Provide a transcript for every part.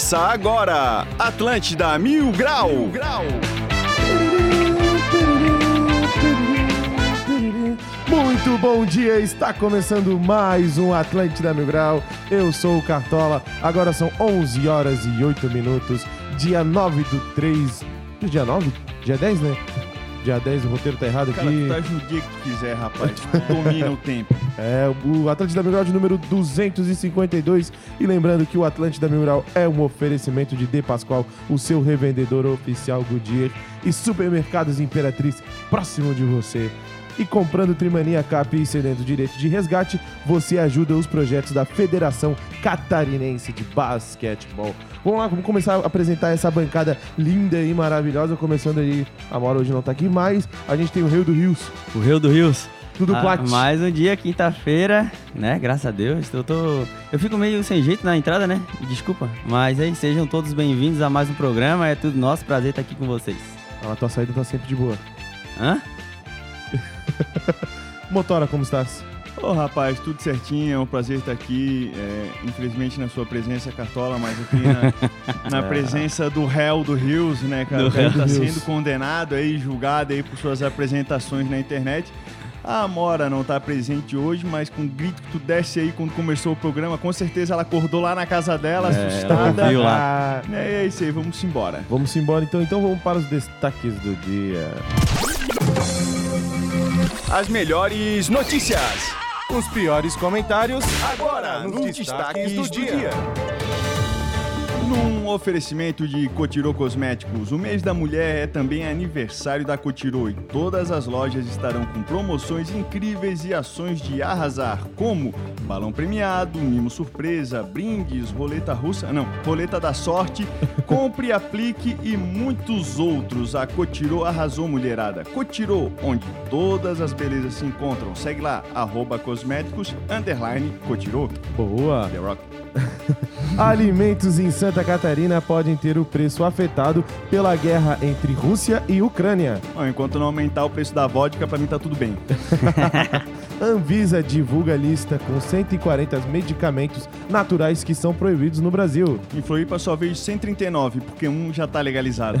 Começa agora, Atlântida Mil Grau. Mil Grau. Muito bom dia, está começando mais um Atlântida Mil Grau. Eu sou o Cartola, agora são 11 horas e 8 minutos, dia 9 do 3. Dia 9? Dia 10, né? Dia 10, o roteiro tá errado Cara, aqui. tu tá no dia que tu quiser, rapaz. Tu domina o tempo. É, o Atlântida Mil Grau de número 252. E lembrando que o Atlântida Mil Grau é um oferecimento de De Pascoal, o seu revendedor oficial Goodyear e Supermercados Imperatriz, próximo de você. E comprando Trimania Cap e cedendo direito de resgate, você ajuda os projetos da Federação Catarinense de Basquetebol. Vamos lá, vamos começar a apresentar essa bancada linda e maravilhosa. Começando aí, a Mora hoje não tá aqui, mas a gente tem o Rio do Rios, O Rio do Rios. Tudo Ah, plat. mais um dia, quinta-feira, né? Graças a Deus. Eu, tô... eu fico meio sem jeito na entrada, né? Desculpa. Mas aí, sejam todos bem-vindos a mais um programa. É tudo nosso prazer estar aqui com vocês. A tua saída tá sempre de boa. Hã? Motora, como estás? Ô, rapaz, tudo certinho. É um prazer estar aqui. É, infelizmente na sua presença, Cartola, mas aqui na, na presença do réu do Rios, né, cara? Do o cara tá sendo condenado aí, julgado aí por suas apresentações na internet. A Amora não tá presente hoje, mas com o grito que tu desce aí quando começou o programa, com certeza ela acordou lá na casa dela, É, assustada. ela lá. Ah, É, é isso aí, vamos embora. vamos embora então. Então vamos para os destaques do dia. As melhores notícias. Os piores comentários Agora, nos nos destaques destaques do do dia. dia. Num oferecimento de Cotirô Cosméticos, o mês da mulher é também aniversário da Cotirô e todas as lojas estarão com promoções incríveis e ações de arrasar, como balão premiado, mimo surpresa, brindes, roleta russa, não, roleta da sorte, compre, aplique e muitos outros. A Cotirô arrasou mulherada. Cotirô, onde todas as belezas se encontram. Segue lá, arroba cosméticos, underline Cotirô. Boa! The Rock. Alimentos em Santa Catarina podem ter o preço afetado pela guerra entre Rússia e Ucrânia. Bom, enquanto não aumentar o preço da vodka, pra mim tá tudo bem. Anvisa divulga lista com 140 medicamentos naturais que são proibidos no Brasil. Em Floripa só vejo 139, porque um já tá legalizado.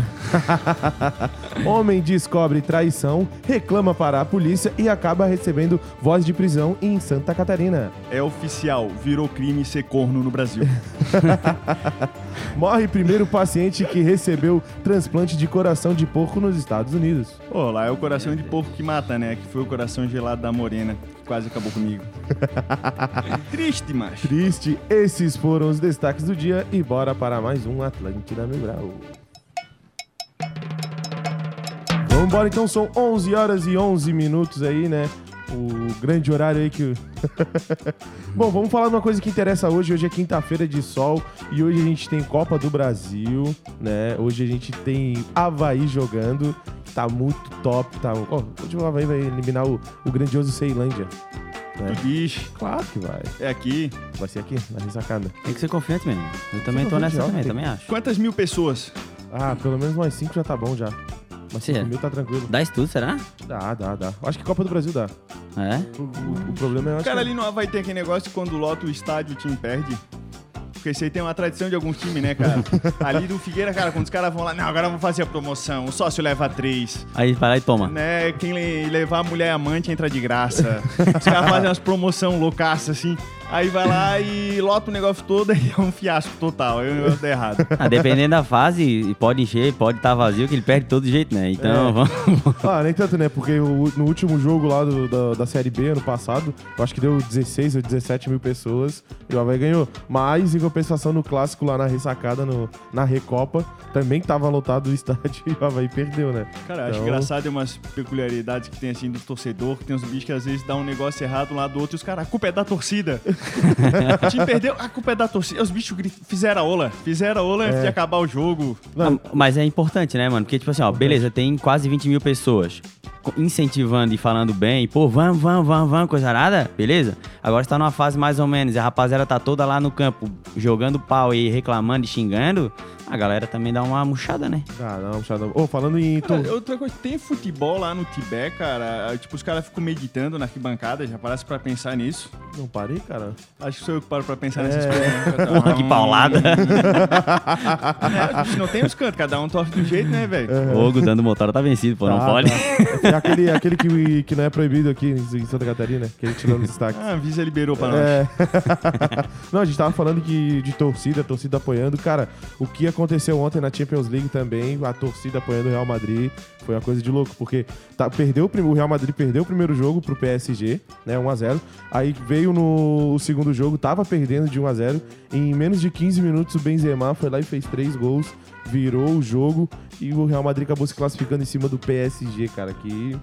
Homem descobre traição, reclama para a polícia e acaba recebendo voz de prisão em Santa Catarina. É oficial, virou crime ser corno no Brasil. Morre primeiro paciente que recebeu transplante de coração de porco nos Estados Unidos. Pô, lá é o coração de porco que mata, né? Que foi o coração gelado da morena, que quase acabou comigo. Triste, macho. Triste, esses foram os destaques do dia e bora para mais um Atlântida Mil Grau. Vamos embora então, são 11 horas e 11 minutos aí, né? O grande horário aí que... o- Bom, vamos falar de uma coisa que interessa hoje. Hoje é quinta-feira de sol e hoje a gente tem Copa do Brasil, né? Hoje a gente tem Havaí jogando. Tá muito top, tá... Ó, hoje o Havaí vai eliminar o, o grandioso Ceilândia. Né? Bicho, Claro que vai. é aqui. Vai ser aqui, na ressacada. Tem que ser confiante, menino. Eu também tô nessa também, também acho. Quantas mil pessoas? Ah, pelo menos mais 5 já tá bom já. Mas Sim. 5 mil tá tranquilo. Dá isso tudo, será? Dá, dá, dá. Acho que Copa do Brasil dá. É? O, o- o problema é... eu acho Cara, que- ali não vai ter aquele negócio quando lota o estádio o time perde. Porque isso aí tem uma tradição de alguns times, né, cara? ali do Figueira, cara, quando os caras vão lá, não, agora vamos fazer a promoção, o sócio leva três. Aí vai lá e toma. Né, quem le- levar a mulher amante entra de graça. Os caras fazem umas promoção loucaça assim. Aí vai lá e lota o negócio todo e é um fiasco total. Aí o negócio dá errado. Ah, dependendo da fase, e pode encher, pode estar vazio, que ele perde de todo jeito, né? Então, É. vamos. Ah, nem tanto, né? Porque o- no último jogo lá do- da, da Série B, ano passado, eu acho que deu 16 ou 17 mil pessoas e o Havaí ganhou. Mas, em compensação, no clássico lá na ressacada, no, na Recopa, também tava lotado o estádio e o Havaí perdeu, né? Cara, acho Então- engraçado é umas peculiaridades que tem assim do torcedor, que tem uns bichos que às vezes dá um negócio errado um lado do outro e os caras, a culpa é da torcida. o time perdeu, a culpa é da torcida. Os bichos fizeram a ola, fizeram a ola antes É. de acabar o jogo. Não. Mas é importante, né, mano? Porque, tipo assim, ó, beleza, tem quase 20 mil pessoas. incentivando e falando bem, pô, vamos, vamos, vamos, vamos, coisa nada, beleza? Agora está numa fase mais ou menos, e a rapaziada tá toda lá no campo jogando pau e reclamando e xingando, a galera também dá uma murchada, né? Ah, não, Xadão. Ô, falando em. Cara, tor- outra coisa, tem futebol lá no Tibete, cara. Tipo, os caras ficam meditando na arquibancada, já parece pra pensar nisso. Não parei, cara. Acho que sou eu que paro pra pensar É. nessas coisas. né? Porra, que paulada. É, a gente não tem os cantos, cada um torce do jeito, né, velho? Fogo dando motora tá vencido, pô, não Tá, pode. tá. É aquele, aquele que, que não é proibido aqui em Santa Catarina, que a gente tirou no destaque. Ah, a Visa liberou pra nós. É. Não, a gente tava falando que de torcida, torcida apoiando. Cara, o que aconteceu ontem na Champions League também, a torcida apoiando o Real Madrid, foi uma coisa de louco, porque tá, perdeu o Real Madrid perdeu o primeiro jogo pro PSG, né, 1x0. Aí veio no segundo jogo, tava perdendo de 1x0. Em menos de 15 minutos o Benzema foi lá e fez três gols, virou o jogo e o Real Madrid acabou se classificando em cima do PSG, cara, que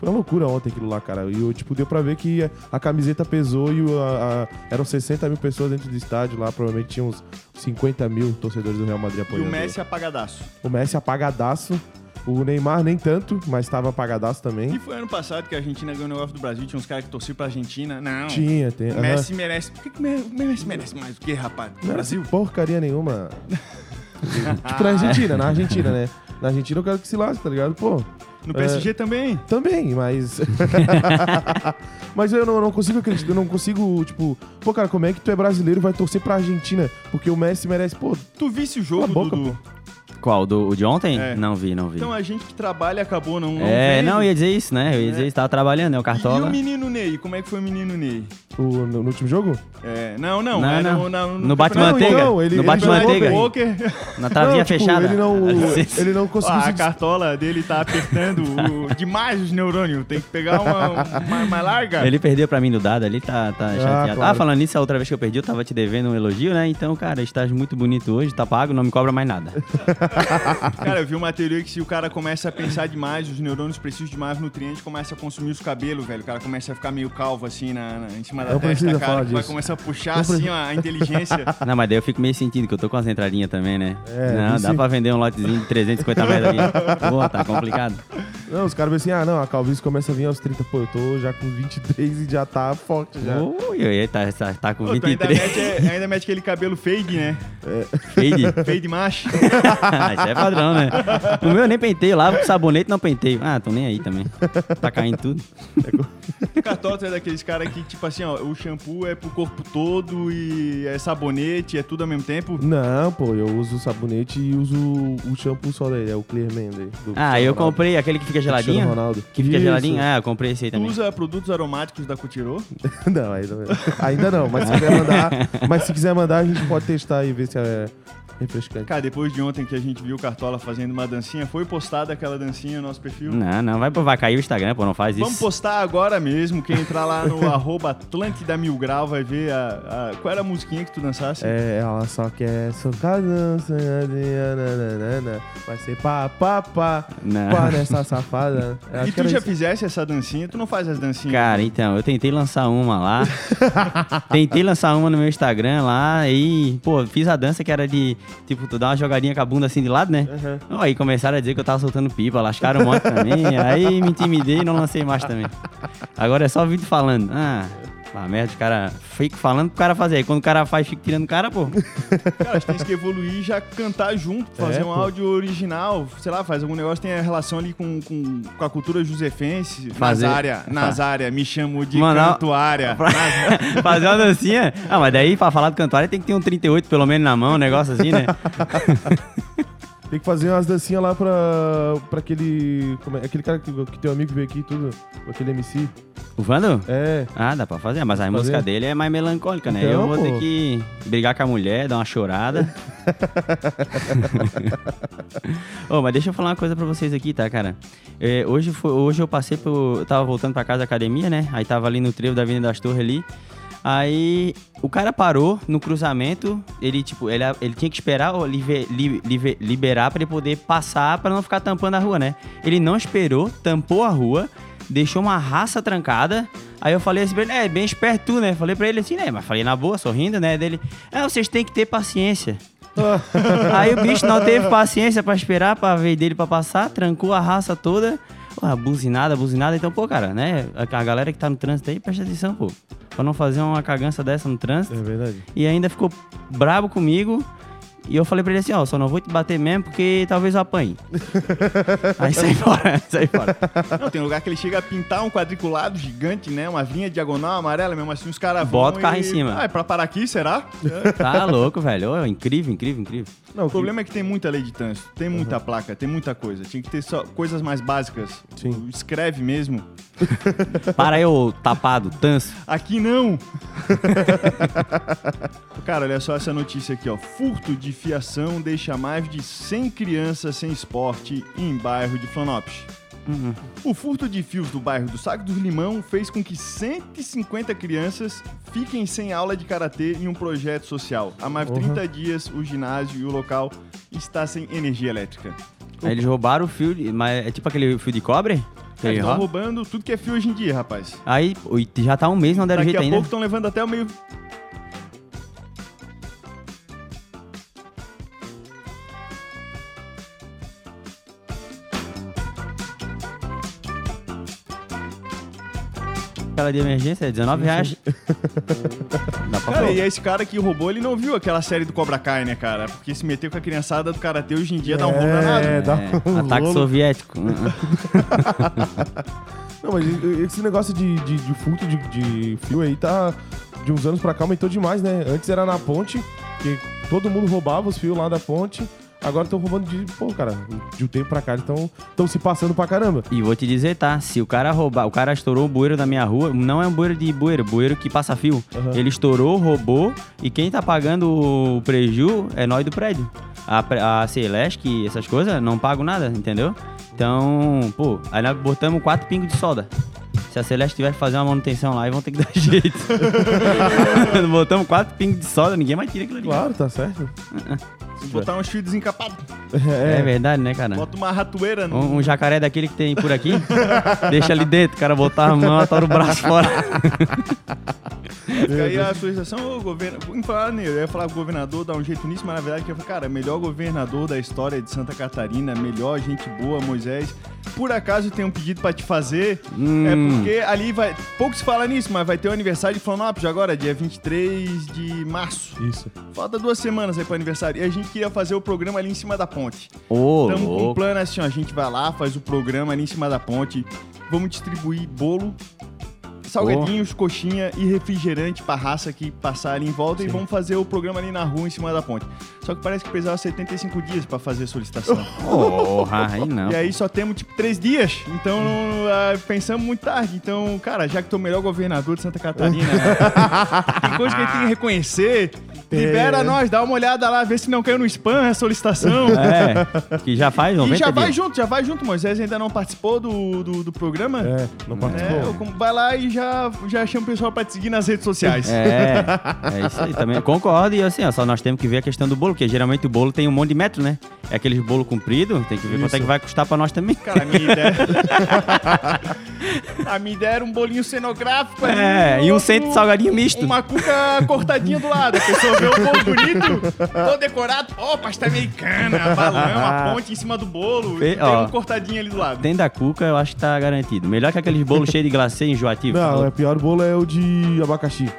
foi uma loucura ontem aquilo lá, cara. E tipo, deu pra ver que a, camiseta pesou e o- a- a- eram 60 mil pessoas dentro do estádio lá. Provavelmente tinha uns 50 mil torcedores do Real Madrid E apoiando. o Messi apagadaço. O Messi apagadaço. O Neymar nem tanto, mas tava apagadaço E também. foi ano passado que a Argentina ganhou o negócio do Brasil, tinha uns caras que torciam pra Argentina. Não. Tinha, tem. aham. Messi merece. Por que, que o Me- o Messi merece mais do que, rapaz? Não Brasil? porcaria nenhuma. tipo, na Argentina, na Argentina, né? Na Argentina eu quero que se lasque, tá ligado? Pô, No PSG também. Também, mas. mas eu não, não consigo acreditar, eu não consigo, tipo, pô, cara, como é que tu é brasileiro e vai torcer pra Argentina? Porque o Messi merece, pô, Tu visse o jogo, boca, Dudu? Qual? Do, o de ontem? É. Não vi, não vi. Então a gente que trabalha acabou não. não é, vendo. não, eu ia dizer isso, né? Eu ia dizer isso, tava trabalhando, né? O E, e Cartola. o menino Ney? Como é que foi o menino Ney? o, no, no último jogo? É, não, não. Não, é não. no, No bate campeonato- manteiga. então, ele- no ele bate jogou manteiga. bem. Poker. Na travinha Não, tipo, fechada. Ele não, ele não conseguiu Ah, a cartola dele tá apertando o- demais os neurônios. Tem que pegar uma, uma mais larga. Ele perdeu pra mim do dado ali, tá, tá chateado. Ah, claro. falando nisso, a outra vez que eu perdi, eu tava te devendo um elogio, né? Então, cara, estás muito bonito hoje, tá pago, não me cobra mais nada. Cara, eu vi uma teoria que se o cara começa a pensar demais, os neurônios precisam de mais nutrientes, começa a consumir os cabelos, velho. O cara começa a ficar meio calvo assim na, na- em cima da Não testa, cara. vai disso. começar a puxar assim a inteligência. Não, mas daí eu fico meio sentindo que eu tô com as entradinhas também, né? É, não, dá pra vender um lotezinho de 350 metros aqui. Pô, tá complicado. Não, os caras veem assim, ah, não, a calvície começa a vir aos 30, pô, eu tô já com 23 e já tá forte já. Ui, ui, tá, tá, tá com Pô, tu ainda 23. mete, ainda mete aquele cabelo fade, né? Fade. Fade macho. Isso é padrão, né? O meu eu nem penteio, lavo com sabonete não penteio. Ah, tô nem aí também. Tá caindo tudo. O Cartola é daqueles caras que, tipo assim, ó, o shampoo é pro corpo todo e é sabonete, é tudo ao mesmo tempo. Não, pô, eu uso sabonete e uso o shampoo só daí, é o Clearman daí. do Ah, eu Ronaldo. comprei aquele que fica geladinho. Ronaldo. Que fica Isso. geladinho? Ah, eu comprei esse aí Tu também. usa produtos aromáticos da Cotirô? Não, ainda não. Ainda não, mas se quiser mandar, mas se quiser mandar, a gente pode testar e ver se é refrescante. Cara, depois de ontem que a gente viu o Cartola fazendo uma dancinha, foi postada aquela dancinha no nosso perfil? Não, não, vai, vai cair o Instagram, pô, não faz isso. Vamos postar agora mesmo. Quem entrar lá no arroba Atlântida Mil Grau vai ver a, a- Qual era a musiquinha que tu dançasse? É, ela só quer socar dançadinha, nananana. Vai ser pá, pá, pá, Não. pá nessa safada. Eu e tu já isso. fizesse essa dancinha? Tu não faz as dancinhas? Cara, então, eu tentei lançar uma lá. tentei lançar uma no meu Instagram lá e, pô, fiz a dança que era de, tipo, tu dá uma jogadinha com a bunda assim de lado, né? Aham. Aí começaram a dizer que eu tava soltando pipa, lascaram um monte mim, aí me intimidei e não lancei mais também. Agora é só vídeo falando. Ah, a merda, o cara fica falando pro cara fazer. Aí quando o cara faz, fica tirando o cara, pô. Cara, a gente tem que evoluir e já cantar junto, fazer É, um pô. áudio original, sei lá, faz algum negócio que tenha relação ali com, com, com a cultura josefense. Fazer- Nazária, Nazária, me chamo de Mandar- cantuária. Pra- fazer uma dancinha. Ah, mas daí pra falar do cantuário tem que ter um 38 pelo menos na mão, um negócio assim, né? Tem que fazer umas dancinhas lá pra, pra aquele. Como é, aquele cara que, que teu amigo veio aqui e tudo. Aquele MC. O Vando? É. Ah, dá pra fazer, mas a Fazer? música dele é mais melancólica, né? Então, eu vou pô. ter que brigar com a mulher, dar uma chorada. Ô, mas deixa eu falar uma coisa pra vocês aqui, tá, cara? É, hoje, foi, hoje eu passei por. Eu tava voltando pra casa da academia, né? Aí tava ali no trevo da Avenida das Torres ali. Aí o cara parou no cruzamento, ele tipo, ele, ele tinha que esperar o live- li- live- liberar pra ele poder passar pra não ficar tampando a rua, né? Ele não esperou, tampou a rua, deixou uma raça trancada. Aí eu falei assim pra ele, é, bem esperto tu, né? Falei pra ele assim, né? Mas falei na boa, sorrindo, né? Dele, é, vocês têm que ter paciência. Aí o bicho não teve paciência pra esperar pra ver dele pra passar, trancou a raça toda. Porra, buzinada, buzinada. Então, pô, cara, né? A, a galera que tá no trânsito aí, presta atenção, pô. Pra não fazer uma cagança dessa no trânsito. É verdade. E ainda ficou brabo comigo. E eu falei pra ele assim, ó, só não vou te bater mesmo porque talvez eu apanhe. aí sai fora, sai fora. Não, tem lugar que ele chega a pintar um quadriculado gigante, né? Uma linha diagonal amarela, mesmo assim os caras vão Bota o carro e- em cima. Ah, é pra parar aqui, será? Tá louco, velho. Ô, incrível, incrível, incrível. Não, O problema é que tem muita lei de trânsito, tem muita placa, tem muita coisa. Tinha que ter só coisas mais básicas. Sim. Escreve mesmo. Para aí, ô tapado, tanso. Aqui não! Cara, olha só essa notícia aqui, ó. Furto de fiação deixa mais de 100 crianças sem esporte em bairro de Florianópolis. O furto de fios do bairro do Saco do Limão fez com que 150 crianças fiquem sem aula de karatê em um projeto social. Há mais de 30 dias, o ginásio e o local está sem energia elétrica. Aí eles roubaram o fio, de, mas é tipo aquele fio de cobre? Eles ele estão rouba. roubando tudo que é fio hoje em dia, rapaz. Aí já tá um mês, não deram Daqui jeito a ainda. pouco estão levando até o meio. Aquela de emergência é 19 reais. Dá pra Cara, falar. e esse cara que roubou, ele não viu aquela série do Cobra Kai, né, cara? Porque se meteu com a criançada do Karatê hoje em dia dá um rolo danado. É, dá É, um ataque rolo. soviético. Não, mas esse negócio de, de, de furto de, de fio aí tá. De uns anos pra cá aumentou demais, né? Antes era na ponte, que todo mundo roubava os fios lá da ponte. Agora estão roubando de. Pô, cara, de um tempo pra cá eles estão se passando pra caramba. E vou te dizer, tá? Se o cara roubar, o cara estourou o bueiro da minha rua, não é um bueiro de bueiro, bueiro que passa fio. Aham. Ele estourou, roubou, e quem tá pagando o preju é nós do prédio. A, a Celeste, essas coisas, não pagam nada, entendeu? Então, pô, aí nós botamos quatro pingos de soda. Se a Celeste tiver que fazer uma manutenção lá, vão ter que dar jeito. botamos quatro pingos de soda, ninguém mais tira aquilo ali. Claro, tá certo. Botar uns fios desencapados. É, verdade, né, cara? Bota uma ratoeira no. Um, um jacaré daquele que tem por aqui, deixa ali dentro, o cara botar a mão, atora o braço fora. Fica aí a sugestão, o governo. Em falar nele, eu ia falar o governador dá um jeito nisso, mas na verdade que eu falei, cara, melhor governador da história de Santa Catarina, melhor gente boa, Moisés. Por acaso tem um pedido pra te fazer, Hum. é porque ali vai. Pouco se fala nisso, mas vai ter o aniversário de Florianópolis agora, dia 23 de março. Isso. Falta duas semanas aí pro aniversário. E a gente queria fazer o programa ali em cima da ponte. Ô, Estamos com um plano assim, ó, a gente vai lá, faz o programa ali em cima da ponte, vamos distribuir bolo, salgadinhos, coxinha e refrigerante pra raça que passar ali em volta e vamos fazer o programa ali na rua em cima da ponte. Só que parece que precisava 75 dias pra fazer a solicitação. Porra, aí não. E aí só temos tipo três dias, então ah, pensamos muito tarde. Então, cara, já que é o melhor governador de Santa Catarina, tem coisa que a gente tem que reconhecer. Libera É. nós, dá uma olhada lá, vê se não caiu no spam a solicitação. É, que já faz 90 E já vai dias. junto, já vai junto. Moisés ainda não participou do, do, do programa. É, não participou. É, vai lá e já, já chama o pessoal pra te seguir nas redes sociais. É, é isso aí também. Concordo. E assim, ó, só nós temos que ver a questão do bolo, porque geralmente o bolo tem um monte de metro, né? É aqueles bolo comprido, tem que ver quanto é Isso. que vai custar pra nós também. Cara, a minha ideia. a minha ideia era um bolinho cenográfico ali, É, e um centro de salgadinho misto. Uma cuca cortadinha do lado. A pessoa vê o bolo bonito, todo decorado. Ó, pasta americana, balão, a ponte em cima do bolo. Fe- e tem ó. um cortadinho ali do lado. Tem da cuca, eu acho que tá garantido. Melhor que aqueles bolos cheios de glacê enjoativo. Não, é pior o bolo é o de abacaxi.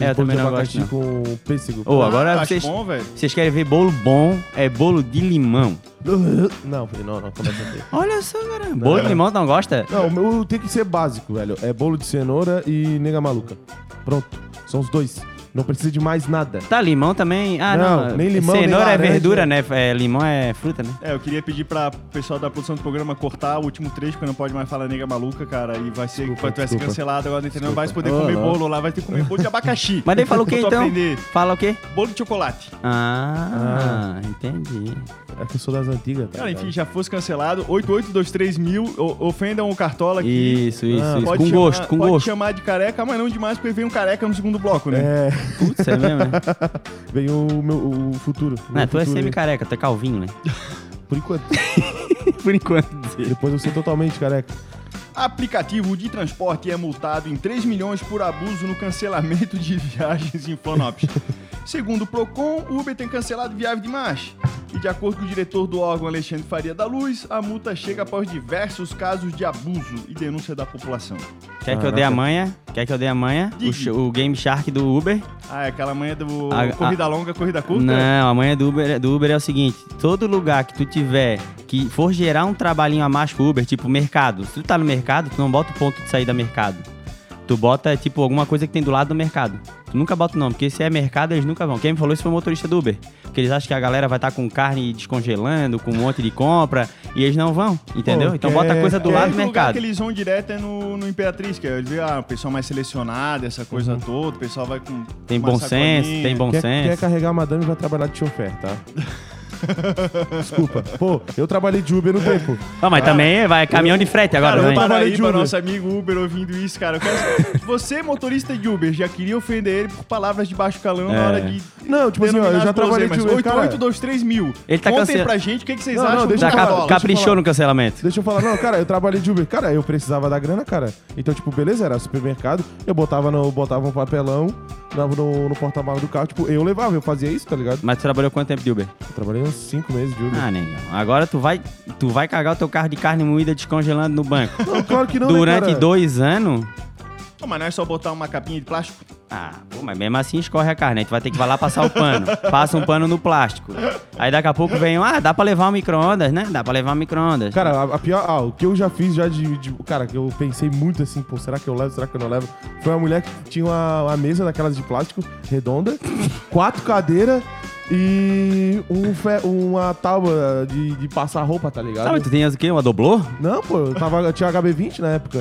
É, eu também de não abacaxi gosto, com pêssego. Ô, agora Ah, acho vocês, bom, velho. vocês querem ver bolo bom, é bolo de limão. Não, falei, não, não, começa a ter. Olha só, cara. Bolo de limão não gosta? Não, o meu tem que ser básico, velho. É bolo de cenoura e nega maluca. Pronto. São os dois. Não precisa de mais nada. Tá, limão também. Ah, não. Não, nem limão, nem Cenoura é laranja. verdura, né? É, limão é fruta, né? É, eu queria pedir pra pessoal da produção do programa cortar o último trecho, porque não pode mais falar nega maluca, cara. E vai ser, Desculpa, vai, vai ser desculpa. cancelado agora, entendeu? Não vai se poder Ô, comer louco. bolo lá, vai ter que comer bolo de abacaxi. Mas daí falou o que então? aprender. Fala o quê? Bolo de chocolate. Ah, entendi. É que eu sou das antigas. Tá Cara, ligado? enfim, já fosse cancelado. 8823 mil, o- ofendam o Cartola aqui. Isso, isso, Ah, isso. Pode Com chamar- gosto, com pode gosto. chamar de careca, mas não demais, porque vem um careca no segundo bloco, né? É, Putz, é mesmo, né? vem o meu o futuro. Não, meu tu é futuro aí. semi-careca, tu é calvinho, né? Por enquanto. Por enquanto. Depois eu sou totalmente careca. Aplicativo de transporte é multado em 3 milhões por abuso no cancelamento de viagens em Florianópolis. Segundo o Procon, o Uber tem cancelado viagem demais. E de acordo com o diretor do órgão Alexandre Faria da Luz, a multa chega após diversos casos de abuso e denúncia da população. Quer que eu dê a manha? Quer que eu dê a manha? O, o Game Shark do Uber? Ah, é aquela manhã do A- corrida longa, corrida curta? Não, a manha do Uber, do Uber é o seguinte: todo lugar que tu tiver que for gerar um trabalhinho a mais com o Uber, tipo mercado. Se tu tá no mercado, tu não bota o ponto de saída mercado. Tu bota, tipo, alguma coisa que tem do lado do mercado. Tu nunca bota o nome, porque se é mercado, eles nunca vão. Quem me falou isso foi o motorista do Uber. Porque eles acham que a galera vai estar com carne descongelando, com um monte de compra, e eles não vão, entendeu? Pô, então quer- bota a coisa do quer- lado do lugar mercado. que eles vão direto é no, no Imperatriz, que é ah, o pessoal mais selecionado, essa coisa toda, o pessoal vai com. Tem bom senso, tem bom Quer, senso. quer carregar a madame vai trabalhar de chofer, tá? Desculpa. Pô, eu trabalhei de Uber no tempo. Ah, mas também vai caminhão de frete agora, Cara, né? o trabalhei de Uber. nosso amigo Uber ouvindo isso, cara. eu quero- Você, motorista de Uber, já queria ofender ele por palavras de baixo calão na É. hora de. Não, tipo assim, ó, eu já trabalhei de. Uber, cara. 8823 mil. Ele tá Contem cancel- pra gente o que, que vocês Não, não, acham deixa do eu Já falar, cap- eu caprichou no cancelamento. Deixa eu falar, não, cara, eu trabalhei de Uber. Cara, eu precisava da grana, cara. Então, tipo, beleza, era supermercado. Eu botava, no, botava um papelão dava no, no porta-mala do carro. Tipo, eu levava, eu fazia isso, tá ligado? Mas tu trabalhou quanto tempo de Uber? Eu trabalhei uns 5 meses de Uber. Ah, negão. Agora tu vai, tu vai cagar o teu carro de carne moída descongelando no banco. Não, claro que não, né, Durante cara? dois anos? Não, mas não é só botar uma capinha de plástico? Ah, pô, mas mesmo assim escorre a carne. Aí tu vai ter que vai lá passar o pano. Passa um pano no plástico. Aí daqui a pouco vem, ah, dá pra levar um micro-ondas, né? Dá pra levar um micro-ondas. Cara, a, a pior. Ah, o que eu já fiz já de, de- Cara, que eu pensei muito assim, pô, será que eu levo, será que eu não levo? Foi uma mulher que tinha uma, uma mesa daquelas de plástico, redonda, quatro cadeiras e um fe- uma tábua de, de passar roupa, tá ligado? Sabe, tu tinhas o quê? Uma doblô? Não, pô, eu, tava, eu tinha HB20 na época.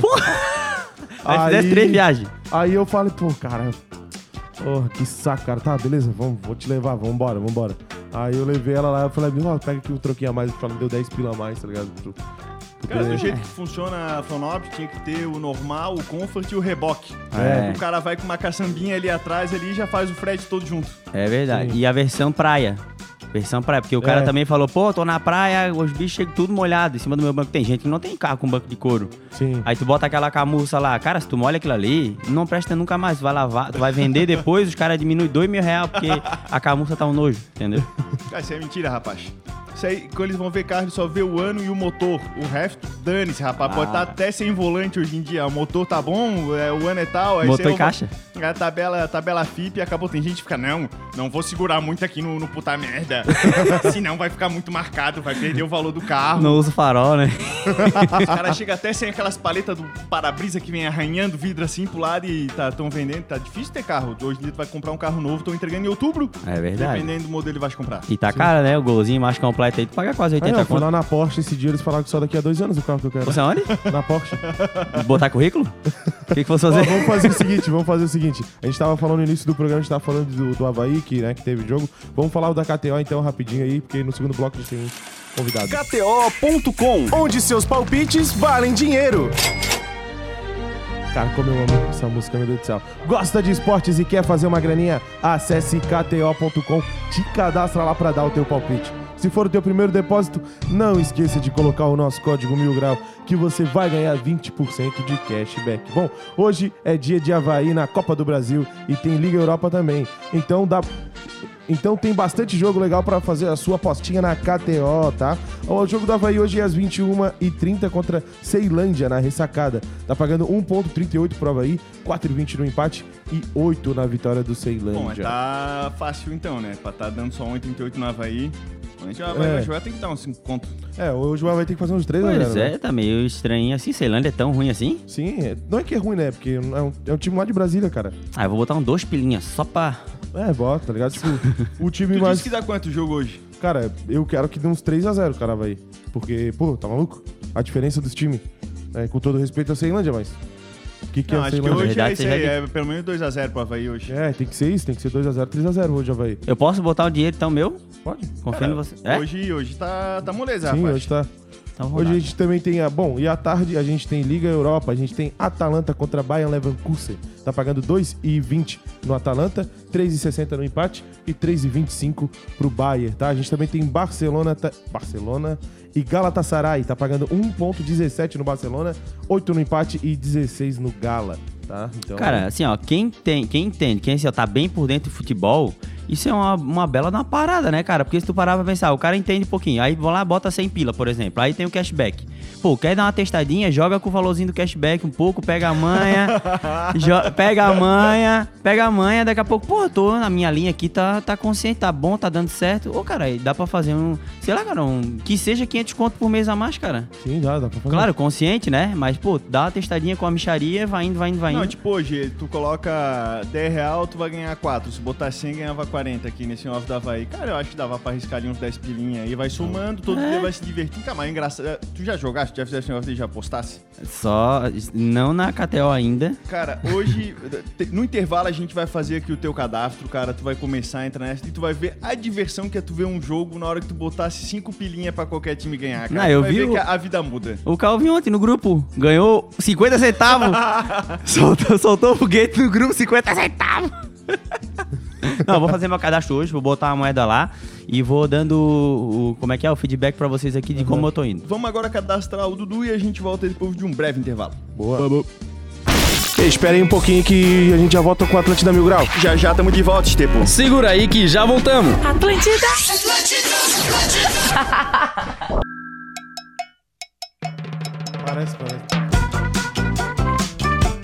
Aí fizesse três viagens. Aí eu falei, pô, cara. Porra, que saco, cara. Tá, beleza, vamos, vou te levar, vambora, vambora. Aí eu levei ela lá, eu falei, ó, pega aqui o troquinho a mais. Ela me deu 10 pila a mais, tá ligado? Cara, do porque- jeito que funciona a Fonop, tinha que ter o normal, o comfort e o reboque. É. O cara vai com uma caçambinha ali atrás ali e já faz o frete todo junto. É verdade. Sim. E a versão praia. Versão praia, porque o cara É. também falou, pô, tô na praia, os bichos chegam tudo molhado em cima do meu banco. Tem gente que não tem carro com banco de couro. Sim. Aí tu bota aquela camurça lá, cara, se tu molha aquilo ali, não presta nunca mais. Tu vai lavar, tu vai vender depois, os caras diminuem dois mil reais porque a camurça tá um nojo, entendeu? Cara, isso é mentira, rapaz. Isso aí, quando eles vão ver carro, eles só vê o ano e o motor. O resto, dane-se, rapaz. Pode Ah. estar até sem volante hoje em dia. O motor tá bom, é, o ano é tal. Aí Motor e caixa. A tabela, a tabela FIP acabou. Tem gente que fica, não, não vou segurar muito aqui no, no puta merda. Senão vai ficar muito marcado, vai perder o valor do carro. Não usa farol, né? Os caras chegam até sem aquelas paletas do para-brisa que vem arranhando vidro assim pro lado e tá, tão vendendo. Tá difícil ter carro. Hoje em dia tu vai comprar um carro novo, estão entregando em outubro. É verdade. Dependendo do modelo que vai comprar. E tá caro, né? O golzinho mais completo aí, tu paga quase Aí 80 eu fui conto. lá na Porsche esse dia, eles falaram que só daqui a dois anos o carro que eu quero. Você aonde? Na Porsche. Botar currículo? O que, que fosse Ó, fazer? vamos fazer o seguinte, vamos fazer o seguinte. A gente tava falando no início do programa, a gente tava falando do, do Havaí, que, né, que teve jogo. Vamos falar o da KTO então rapidinho aí, porque no segundo bloco a gente tem um convidado. KTO.com, onde seus palpites valem dinheiro. Cara, como eu amo essa música, meu Deus do céu. Gosta de esportes e quer fazer uma graninha? Acesse kto.com, te cadastra lá pra dar o teu palpite. Se for o teu primeiro depósito, não esqueça de colocar o nosso código Mil Grau, que você vai ganhar 20% de cashback. Bom, hoje é dia de Havaí na Copa do Brasil e tem Liga Europa também. Então dá... Então tem bastante jogo legal pra fazer a sua apostinha na KTO, tá? O jogo do Havaí hoje é às 21h30 contra Ceilândia na ressacada. Tá pagando 1.38 pro Havaí, 4,20 no empate e 8 na vitória do Bom, Ceilândia. tá fácil então, né? Pra tá dando só 1,38 no Havaí. Quando o Havaí É. vai jogar, tem que dar uns 5 conto. É, hoje o Havaí tem que fazer uns 3 Pois né? é, tá meio estranho assim. Ceilândia é tão ruim assim? Sim, é- não é que é ruim, né? Porque é um, é um time lá de Brasília, cara. Ah, eu vou botar um dois pilinhas só pra. É, bota, tá ligado? Tipo, o time Tu mais. disse que dá quanto o jogo hoje? Cara, eu quero que dê uns 3x0, cara, Havaí. Porque, pô, tá maluco? A diferença dos times. É, com todo respeito à Ceilândia, mas. O que, que Não, é acho que hoje é isso aí. É pelo menos 2x0 pro Havaí hoje. É, tem que ser isso, tem que ser 2x0, 3x0 hoje, Havaí. Eu posso botar o dinheiro então meu? Pode? Confio em você. É? Hoje, hoje tá, tá moleza, Sim, rapaz. hoje tá. Então Hoje a gente também tem a. Bom, e à tarde a gente tem Liga Europa, a gente tem Atalanta contra Bayern Leverkusen. Tá pagando 2,20 no Atalanta, 3,60 no empate e 3,25 pro Bayern, tá? A gente também tem Barcelona, tá- Barcelona e Galatasaray, tá pagando 1,17 no Barcelona, 8 no empate e 16 no Gala, tá? Então, Cara, assim, ó, quem tem, quem entende, quem assim, ó, tá bem por dentro do futebol Isso é uma, uma bela uma parada, né, cara? Porque se tu parar pra pensar, o cara entende um pouquinho. Aí vão lá, bota 100 pila, por exemplo. Aí tem o cashback. Pô, quer dar uma testadinha? Joga com o valorzinho do cashback um pouco, pega a manha. pega a manha, pega a manha. Daqui a pouco, pô, eu tô na minha linha aqui, tá, tá consciente, tá bom, tá dando certo. Ô, cara, aí dá pra fazer um, sei lá, cara, um, que seja 500 conto por mês a mais, cara. Sim, dá, dá pra fazer. Claro, consciente, né? Mas, pô, dá uma testadinha com a micharia, vai indo, vai indo, vai indo. Não, tipo, hoje, tu coloca 10 real, tu vai ganhar 4. Se botar 100, ganhava 40 aqui nesse off da Havaí. Cara, eu acho que dava pra arriscar ali uns 10 pilinha aí. Vai somando, todo dia vai se divertir. Cara, mas é engraçado. Tu já jogaste? Já fizesse esse negócio e já postasse? Só, não na KTO ainda. Cara, hoje, no intervalo, a gente vai fazer aqui o teu cadastro, cara. Tu vai começar a entrar nessa e tu vai ver a diversão que é tu ver um jogo na hora que tu botasse 5 pilinha pra qualquer time ganhar, cara. Não, eu tu vai vi ver o- que a, a vida muda. O Calvin ontem no grupo ganhou 50 centavos. soltou, soltou o foguete no grupo, 50 centavos. Não, vou fazer meu cadastro hoje, vou botar a moeda lá e vou dando o, como é que é, o feedback pra vocês aqui de como eu tô indo. Vamos agora cadastrar o Dudu e a gente volta depois de um breve intervalo. Boa. Esperem um pouquinho que a gente já volta com o Atlântida Mil Grau. Já já estamos de volta, Estepo. Segura aí que já voltamos. Atlântida. Parece, parece.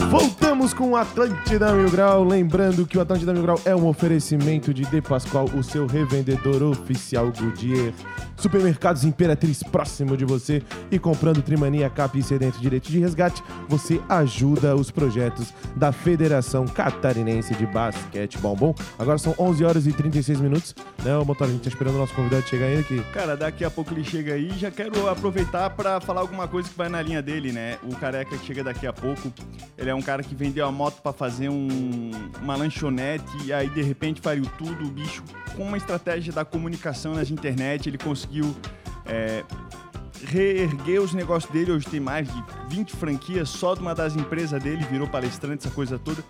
Voltamos com o Atlântida Mil Grau. Lembrando que o Atlântida Mil Grau é um oferecimento de De Pascoal, o seu revendedor oficial Goodyear. Supermercados Imperatriz próximo de você. E comprando Trimania Cap e Sedento Direito de Resgate, você ajuda os projetos da Federação Catarinense de Basquetebol. Bom, agora são 11 horas e 36 minutos. Né, ô motor, a gente tá esperando o nosso convidado chegar ainda aqui. Cara, daqui a pouco ele chega aí. Já quero aproveitar pra falar alguma coisa que vai na linha dele, né? O careca que chega daqui a pouco, ele é um cara que vendeu a moto pra fazer um- uma lanchonete e aí de repente faliu tudo. O bicho, com uma estratégia da comunicação nas internet, ele conseguiu é, reerguer os negócios dele. Hoje tem mais de 20 franquias só de uma das empresas dele, virou palestrante, essa coisa toda.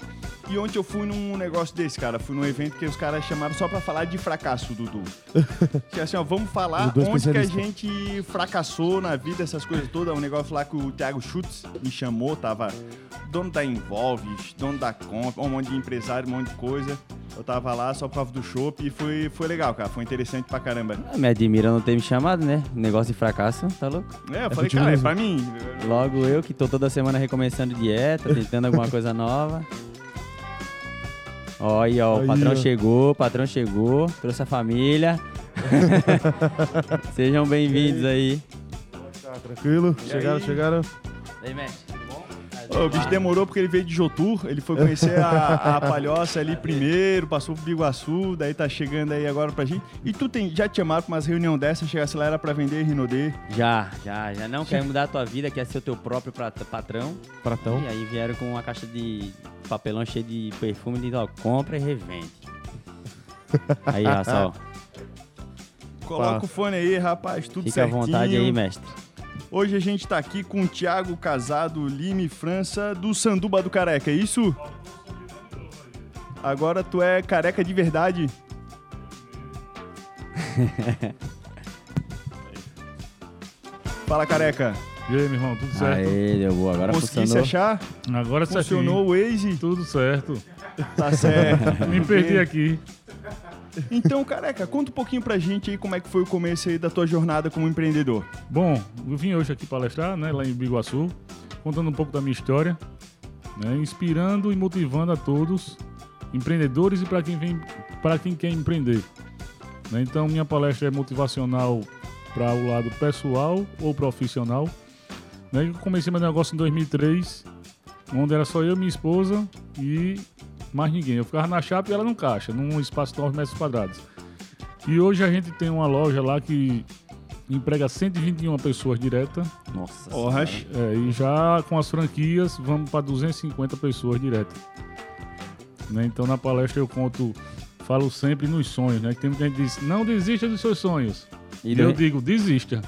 E ontem eu fui num negócio desse, cara. Fui num evento que os caras chamaram só pra falar de fracasso, Dudu. que assim, ó, vamos falar onde que a gente fracassou na vida, essas coisas todas. Um negócio lá que o Thiago Schutz me chamou, tava dono da Involve, dono da Comp, um monte de empresário, um monte de coisa. Eu tava lá só por causa do show e foi, foi legal, cara. Foi interessante pra caramba. Ah, Me admira não ter me chamado, né? Negócio de fracasso, tá louco? É, eu falei, contigo cara, é pra mim. Logo eu que tô toda semana recomeçando dieta, tentando alguma coisa nova. Aí, ó, o patrão ó. chegou, o patrão chegou, trouxe a família. Sejam bem-vindos aí. Tá tranquilo? Chegaram, aí? chegaram. E aí, mestre, o bicho demorou porque ele veio de Jotur, ele foi conhecer a, a Palhoça ali primeiro, passou pro Biguaçu, daí tá chegando aí agora pra gente. E tu tem, já te chamaram pra umas reunião dessa, chegasse lá era pra vender Rinodê. Já, já, já não quer mudar a tua vida, quer ser o teu próprio prat- patrão. Pratão. E aí vieram com uma caixa de papelão cheio de perfume e ó, compra e revende. Aí, ó, só, Coloca o fone aí, rapaz, tudo fica à certinho. vontade aí, mestre. Hoje a gente tá aqui com o Thiago Casado Lime França do Sanduba do Careca, é isso? Agora tu é careca de verdade. Fala, careca. E aí, meu irmão, tudo certo? Aê, deu boa, agora Conseguisse funcionou. achar? Agora certinho. Funcionou o Waze? Tudo certo. Tá certo. Me perdi aqui. Então, careca, conta um pouquinho pra gente aí como é que foi o começo aí da tua jornada como empreendedor. Bom, eu vim hoje aqui palestrar, né, lá em Biguaçu, contando um pouco da minha história, né, inspirando e motivando a todos, empreendedores e para quem vem, para quem quer empreender. né. Então, minha palestra é motivacional para o lado pessoal ou profissional. Né, eu comecei meu negócio em 2003, onde era só eu, minha esposa e mais ninguém. Eu ficava na chapa e ela no caixa, num espaço de 9 metros quadrados. E hoje a gente tem uma loja lá que emprega 121 pessoas direta. Nossa. É, e já com as franquias vamos para 250 pessoas direta. Né, Então na palestra eu conto, falo sempre nos sonhos, né? Que tem muita gente que diz, não desista dos seus sonhos. E eu do- digo, desista.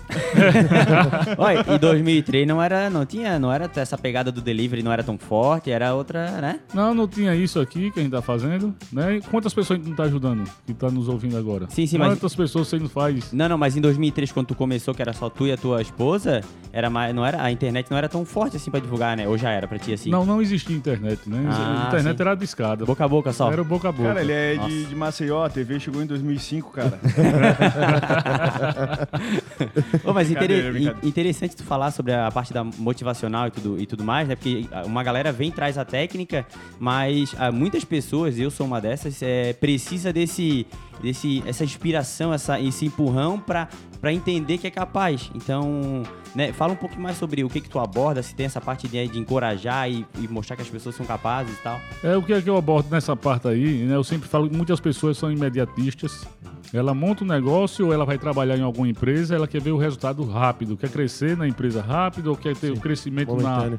Olha, e 2003 não era, não tinha, não era essa pegada do delivery, não era tão forte, era outra, né? Não, não tinha isso aqui que a gente tá fazendo, né? E quantas pessoas a gente não tá ajudando, que tá nos ouvindo agora? Sim, sim, mas- Quantas pessoas você não faz? Não, não, mas em 2003 quando tu começou, que era só tu e a tua esposa, era mais, não era, a internet não era tão forte assim pra divulgar, né? Ou já era pra ti assim? Não, não existia internet, né? Ah, a internet sim. era de escada. Boca a boca só. Era o boca a boca. Cara, ele é de, de Maceió, a TV chegou em 2005, cara. Ô, mas Brincadeira, brincadeira. interessante tu falar sobre a parte da motivacional e tudo, e tudo mais, né? Porque ah, uma galera vem traz a técnica, mas ah, muitas pessoas, eu sou uma dessas, é, precisa desse, desse, essa inspiração, essa, esse empurrão pra entender que é capaz. Então, né? Fala um pouco mais sobre o que que tu aborda, se tem essa parte de, de encorajar e, e mostrar que as pessoas são capazes e tal. É o que é que eu abordo nessa parte aí, né? Eu sempre falo que muitas pessoas são imediatistas. Ela monta um negócio ou ela vai trabalhar em alguma empresa, ela quer ver o resultado rápido, quer crescer na empresa rápido ou quer ter o crescimento na,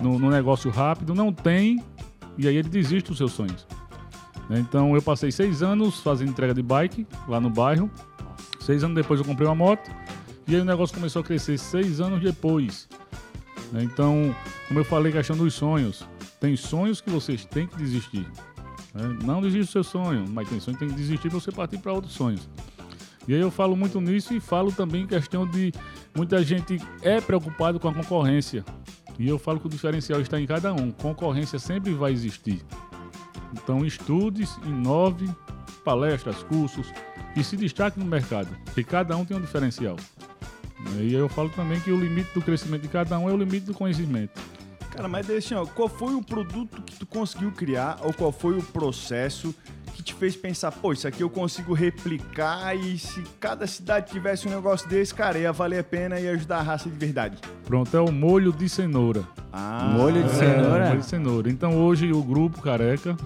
no, no negócio rápido, não tem, e aí ele desiste dos seus sonhos. Então eu passei seis anos fazendo entrega de bike lá no bairro. Seis anos depois eu comprei uma moto e aí o negócio começou a crescer seis anos depois. Então, como eu falei, questão dos sonhos. Tem sonhos que vocês têm que desistir. né? Não desista do seu sonho, mas tem sonho que tem que desistir para você partir para outros sonhos. E aí eu falo muito nisso e falo também em questão de muita gente é preocupado com a concorrência. E eu falo que o diferencial está em cada um. Concorrência sempre vai existir. Então estude, inove, palestras, cursos e se destaque no mercado. Porque cada um tem um diferencial. E eu falo também que o limite do crescimento de cada um é o limite do conhecimento. Cara, mas assim, ó, qual foi o produto que tu conseguiu criar ou qual foi o processo que te fez pensar, pô, isso aqui eu consigo replicar e se cada cidade tivesse um negócio desse, cara, ia valer a pena e ajudar a raça de verdade. Pronto, é o molho de cenoura. Ah, Molho de cenoura? É, molho de cenoura. Então hoje o grupo Careca,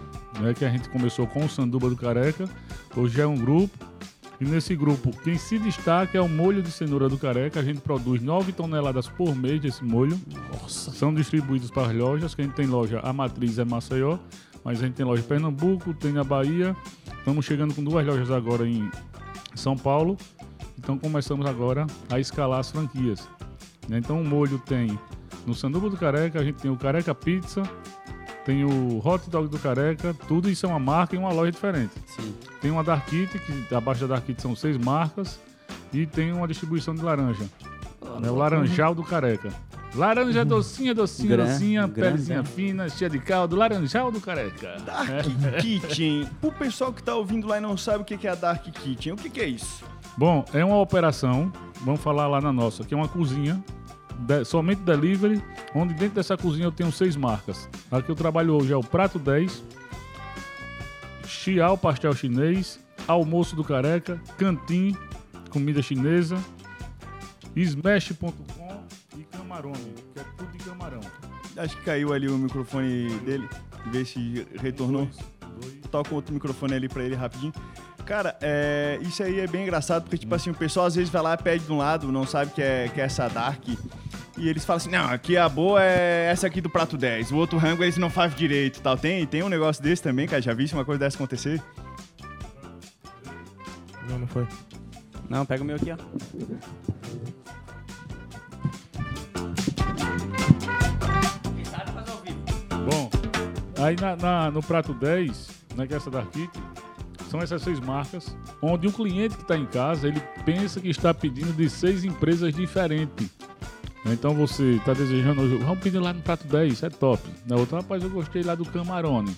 né, que a gente começou com o Sanduba do Careca, hoje é um grupo. E nesse grupo, quem se destaca é o molho de cenoura do Careca. A gente produz 9 toneladas por mês desse molho. São distribuídos para as lojas, que a gente tem loja, a matriz é Maceió, mas a gente tem loja em Pernambuco, tem na Bahia. Estamos chegando com duas lojas agora em São Paulo. Então começamos agora a escalar as franquias. né? Então o molho tem no Sanduba do Careca, a gente tem o Careca Pizza, tem o Hot Dog do Careca, tudo isso é uma marca e uma loja diferente. Sim. Tem uma Dark Kit, que abaixo da Dark Kit são seis marcas, e tem uma distribuição de laranja. É o Laranjal do Careca. Laranja docinha, docinha, Gran- docinha, grande, pelezinha né? fina, cheia de caldo. Laranjal do Careca. Dark Kitchen. Pro pessoal que tá ouvindo lá e não sabe o que é a Dark Kitchen, o que é isso? Bom, é uma operação, vamos falar lá na nossa, que é uma cozinha, de- somente delivery, onde dentro dessa cozinha eu tenho seis marcas. A que eu trabalho hoje é o Prato 10, Chiao Pastel Chinês, Almoço do Careca, Cantim, Comida Chinesa, Smash.com e Camarone, que é tudo de camarão. Acho que caiu ali o microfone dele. Vê se retornou. Dois. Toca outro microfone ali pra ele rapidinho. Cara, é, isso aí é bem engraçado, porque, tipo assim, o pessoal às vezes vai lá, pede de um lado, não sabe que é, que é essa Dark. E eles falam assim, não, aqui a boa é essa aqui do prato 10. O outro rango eles não fazem direito e tal. Tem, tem um negócio desse também, cara. Já vi uma coisa dessa acontecer? Não, não foi. Não, pega o meu aqui, ó. Bom, aí na, na- no prato 10, né, que é essa da Kit, são essas seis marcas, onde o cliente que está em casa, ele pensa que está pedindo de seis empresas diferentes. Então você está desejando, vamos pedir lá no prato 10, é top. Na outra, rapaz, eu gostei lá do Camarone.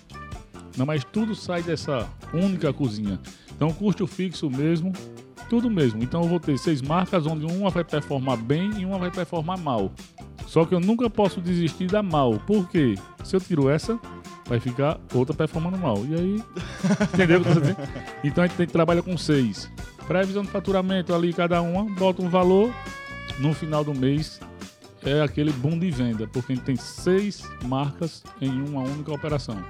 Não, mas tudo sai dessa única cozinha. Então custo fixo mesmo, tudo mesmo. Então eu vou ter seis marcas onde uma vai performar bem e uma vai performar mal. Só que eu nunca posso desistir da mal. Por quê? Se eu tiro essa, vai ficar outra performando mal. E aí. Entendeu? Então a gente tem, trabalha com seis. Previsão de faturamento ali, cada uma, bota um valor. No final do mês é aquele boom de venda, porque a gente tem seis marcas em uma única operação.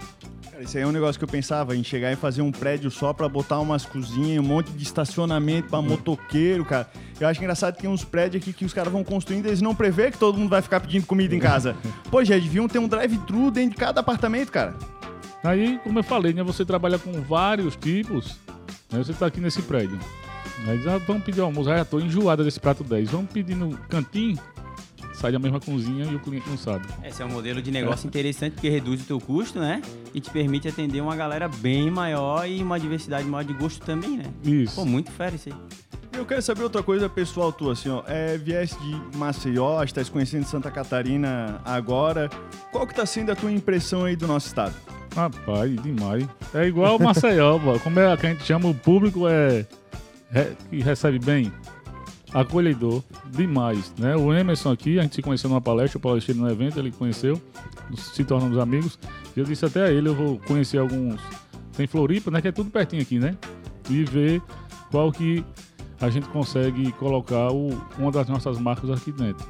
Cara, isso aí é um negócio que eu pensava em chegar e fazer um prédio só pra botar umas cozinhas, um monte de estacionamento pra motoqueiro, cara. Eu acho engraçado que tem uns prédios aqui que os caras vão construindo e eles não prevê que todo mundo vai ficar pedindo comida em casa. Pô, já deviam ter um drive-thru dentro de cada apartamento, cara. Aí, como eu falei, né, você trabalha com vários tipos. Né, você está aqui nesse prédio. Aí diz, ah, vamos pedir almoço. Ah, já tô enjoada desse prato 10. Vamos pedir no cantinho. Sai da mesma cozinha e o cliente não sabe. Esse é um modelo de negócio interessante porque reduz o teu custo, né? E te permite atender uma galera bem maior e uma diversidade maior de gosto também, né? Isso. Pô, muito fera isso aí. Eu quero saber outra coisa pessoal tua, assim, ó. É, vieste de Maceió, estás conhecendo Santa Catarina agora. Qual que tá sendo a tua impressão aí do nosso estado? Rapaz, demais. É igual o Maceió, pô. como é que a gente chama o público é, é que recebe bem, acolhedor, demais, né? O Emerson aqui, a gente se conheceu numa palestra, eu palestrei num evento, ele conheceu, se tornamos amigos. E eu disse até a ele, eu vou conhecer alguns, tem Floripa, né? Que é tudo pertinho aqui, né? E ver qual que a gente consegue colocar o, uma das nossas marcas aqui dentro.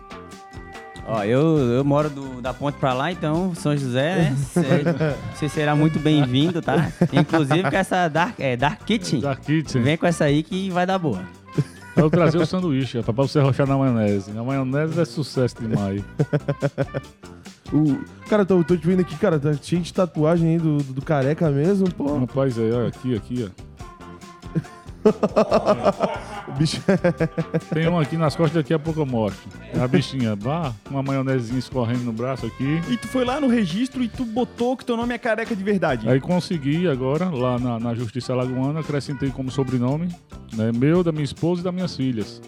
Ó, eu, eu moro do- da ponte pra lá, então, São José, né? Cê- Você será muito bem-vindo, tá? Inclusive com essa Dark, é, Dark Kitchen. Da Kitchen. Vem com essa aí que vai dar boa. Eu trazer o sanduíche, rapaz, pra você rochar na maionese. A maionese é sucesso demais. O... Cara, tô, tô te vendo aqui, cara, tá cheio de tatuagem aí do, do, do careca mesmo, pô. Rapaz, aí, olha, aqui, aqui, ó. Bicho Tem um aqui nas costas, daqui a pouco eu mostro. É a bichinha, bah, uma maionezinha escorrendo no braço aqui. E tu foi lá no registro e tu botou que teu nome é careca de verdade. Aí consegui agora, lá na, na Justiça Alagoana, acrescentei como sobrenome, né, meu, da minha esposa e das minhas filhas.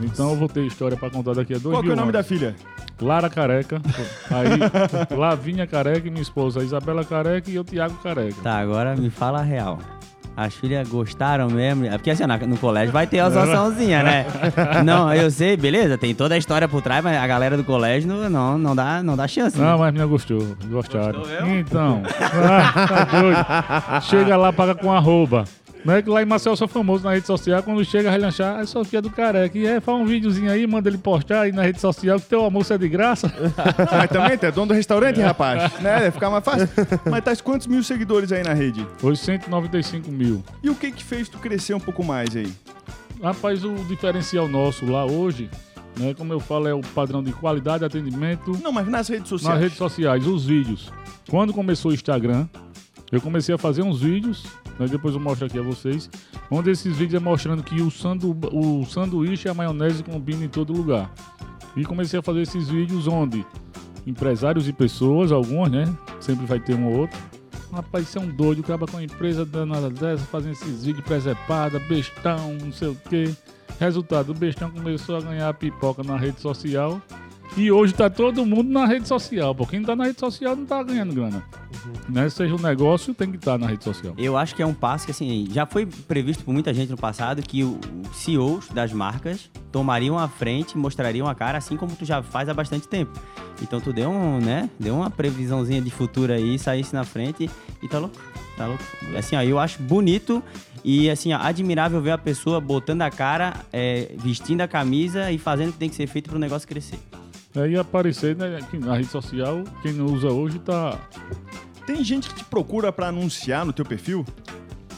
Então eu vou ter história pra contar daqui a dois Qual que é o nome da anos. filha? Lara Careca, aí Lavinha Careca e minha esposa, a Isabela Careca e eu, Tiago Careca. Tá, agora me fala a real. As filhas gostaram mesmo? É Porque assim, no colégio vai ter as açãozinhas, né? Não, eu sei, beleza, tem toda a história por trás, mas a galera do colégio não, não, não, dá, não dá chance. né? Não, mas a menina gostou, gostaram. Gostou? Então, ah, tá doido. Chega lá, paga com arroba. Não é que lá em Marcel eu sou famoso na rede social, quando chega a relanchar, é Sofia do Careca. E é, faz um videozinho aí, manda ele postar aí na rede social que teu almoço é de graça. Mas também, tu é dono do restaurante, rapaz. Né? Ficar mais fácil. Mas tá quantos mil seguidores aí na rede? Hoje 195 mil. E o que que fez tu crescer um pouco mais aí? Rapaz, o diferencial nosso lá hoje, né, como eu falo, é o padrão de qualidade, atendimento Não, mas nas redes sociais. nas redes sociais, os vídeos. Quando começou o Instagram, eu comecei a fazer uns vídeos, né, depois eu mostro aqui a vocês, onde esses vídeos é mostrando que o, sandu, o sanduíche e a maionese combinam em todo lugar. E comecei a fazer esses vídeos onde empresários e pessoas, algumas, né? Sempre vai ter um ou outro. Rapaz, isso é um doido, acaba com a empresa danada dessa, fazendo esses vídeos presepada, bestão, não sei o quê. Resultado, o bestão começou a ganhar pipoca na rede social. E hoje tá todo mundo na rede social. Pô, quem tá na rede social não tá ganhando grana. Né? Seja um negócio, tem que estar na rede social. Eu acho que é um passo que, assim, já foi previsto por muita gente no passado que o- os CEOs das marcas tomariam a frente, mostrariam a cara, assim como tu já faz há bastante tempo. Então tu deu um, né, deu uma previsãozinha de futuro aí, saísse na frente e tá louco, tá louco. Assim, ó, eu acho bonito e, assim, ó, admirável ver a pessoa botando a cara, é, vestindo a camisa e fazendo o que tem que ser feito pro negócio crescer. Aí aparecer né, na rede social, quem não usa hoje tá. Tem gente que te procura pra anunciar no teu perfil?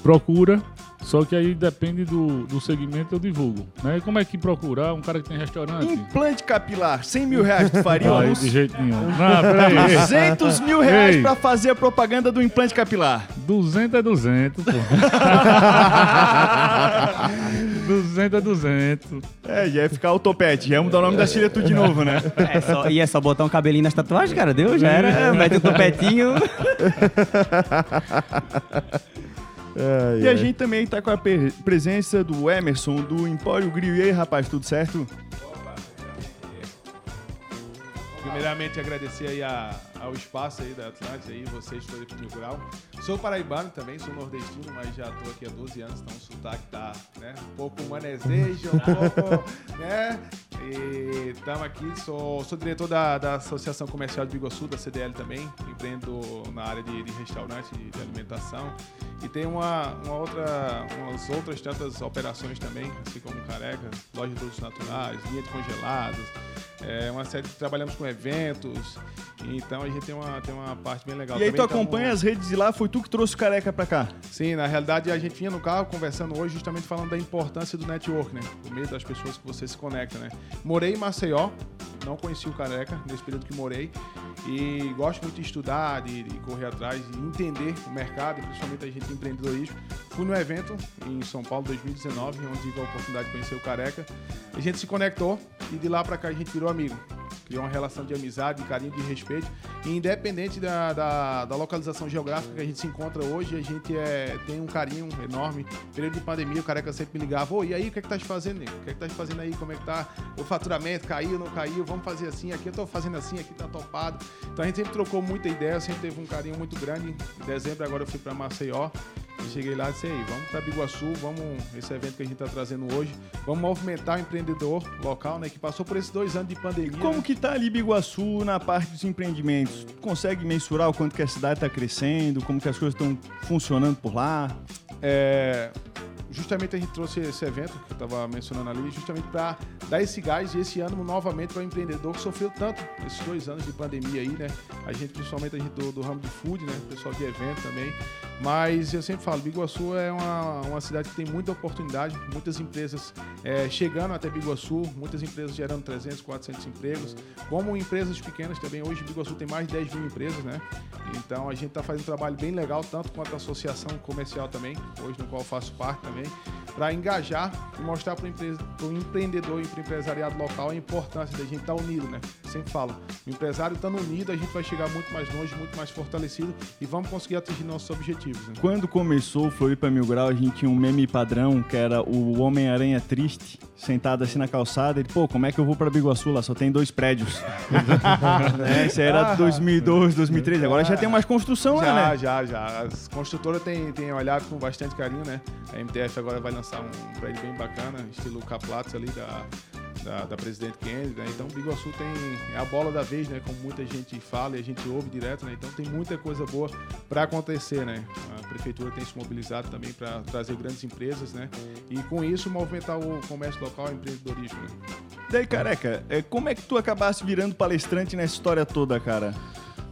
Procura. Só que aí depende do, do segmento eu divulgo. Né? Como é que procurar um cara que tem restaurante? Implante capilar, 100 mil reais tu faria anúncio? de jeito nenhum. Não, peraí. 200 mil reais Ei. pra fazer a propaganda do implante capilar. 200 é 200, pô. 200 é 200. É, já ia ficar o topete. Já ia mudar o nome da filha tudo de novo, né? É só, e é só botar um cabelinho nas tatuagens, cara, deu? Já era, mete um topetinho. Ai, E a ai. gente também tá com a presença do Emerson, do Empório Grill. E aí, rapaz, tudo certo? Primeiramente agradecer aí a- ao espaço aí da Atlântica aí, vocês todos aqui no Rural. Sou paraibano também, sou nordestino, mas já tô aqui há 12 anos, então o sotaque tá, né, um pouco manezejo, um pouco, né? Estamos aqui, sou, sou diretor da, da Associação Comercial de Biguaçu, da CDL também, empreendo na área de, de restaurante e de alimentação. E tem uma, uma outra, umas outras tantas operações também, assim como Careca, loja de produtos naturais, linha de congelados, é uma série de trabalhamos com eventos, então a gente tem uma, tem uma parte bem legal. E aí, tu Também tamo- acompanha as redes de lá, foi tu que trouxe o careca pra cá. Sim, na realidade a gente vinha no carro conversando hoje justamente falando da importância do network, né? Do meio das pessoas que você se conecta, né? Morei em Maceió, não conheci o Careca nesse período que morei. E gosto muito de estudar, de, de correr atrás, de entender o mercado, principalmente a gente de empreendedorismo. Fui no evento em São Paulo 2019, onde tive a oportunidade de conhecer o Careca. A gente se conectou e de lá para cá a gente virou amigo criou uma relação de amizade, de carinho, de respeito. E independente da, da, da, localização geográfica que a gente se encontra hoje, a gente é, tem um carinho enorme. Período de pandemia, o careca sempre me ligava, ô, e aí, o que é que tá fazendo? O que é que tá fazendo aí? Como é que tá o faturamento? Caiu, não caiu? Vamos fazer assim, aqui eu tô fazendo assim, aqui tá topado. Então a gente sempre trocou muita ideia, sempre teve um carinho muito grande. Em dezembro agora eu fui para Maceió. E cheguei lá e disse aí, vamos para Biguaçu, vamos esse evento que a gente está trazendo hoje, vamos movimentar o empreendedor local, né, que passou por esses dois anos de pandemia. Como né? que tá ali Biguaçu na parte dos empreendimentos? Tu consegue mensurar o quanto que a cidade está crescendo, como que as coisas estão funcionando por lá? É, justamente a gente trouxe esse evento que eu estava mencionando ali, justamente para dar esse gás e esse ano novamente para o empreendedor que sofreu tanto esses dois anos de pandemia aí, né? A gente, principalmente a gente do, do ramo de food, né? O pessoal de evento também. Mas eu sempre falo, Biguaçu é uma, uma cidade que tem muita oportunidade, muitas empresas é, chegando até Biguaçu, muitas empresas gerando 300, 400 empregos, como empresas pequenas também. Hoje Biguaçu tem mais de 10 mil empresas, né? Então a gente está fazendo um trabalho bem legal, tanto quanto a associação comercial também, hoje no qual eu faço parte também, para engajar e mostrar para o empreendedor e para o empresariado local a importância da gente estar tá unido, né? Sempre falo, o empresário estando unido, a gente vai chegar muito mais longe, muito mais fortalecido e vamos conseguir atingir nossos objetivos. Né? Quando começou o Floripa Mil Grau, a gente tinha um meme padrão, que era o Homem-Aranha triste, sentado assim na calçada, e pô, como é que eu vou para Biguaçu lá? Só tem dois prédios. né? Isso era 2002, 2013. Agora já tem mais construção já, lá, né? Já, já, As construtoras têm, têm olhado com bastante carinho, né? A MTF agora vai lançar um prédio bem bacana, estilo Caplatos ali da, da, da Presidente Kennedy, né? Então, Biguaçu tem é a bola da vez, né? Como muita gente fala e a gente ouve direto, né? Então, tem muita coisa boa para acontecer, né? A prefeitura tem se mobilizado também para trazer grandes empresas, né? E com isso movimentar o comércio local, o empreendedorismo. Né? Daí, careca, é, como é que tu acabaste virando palestrante nessa história toda, cara?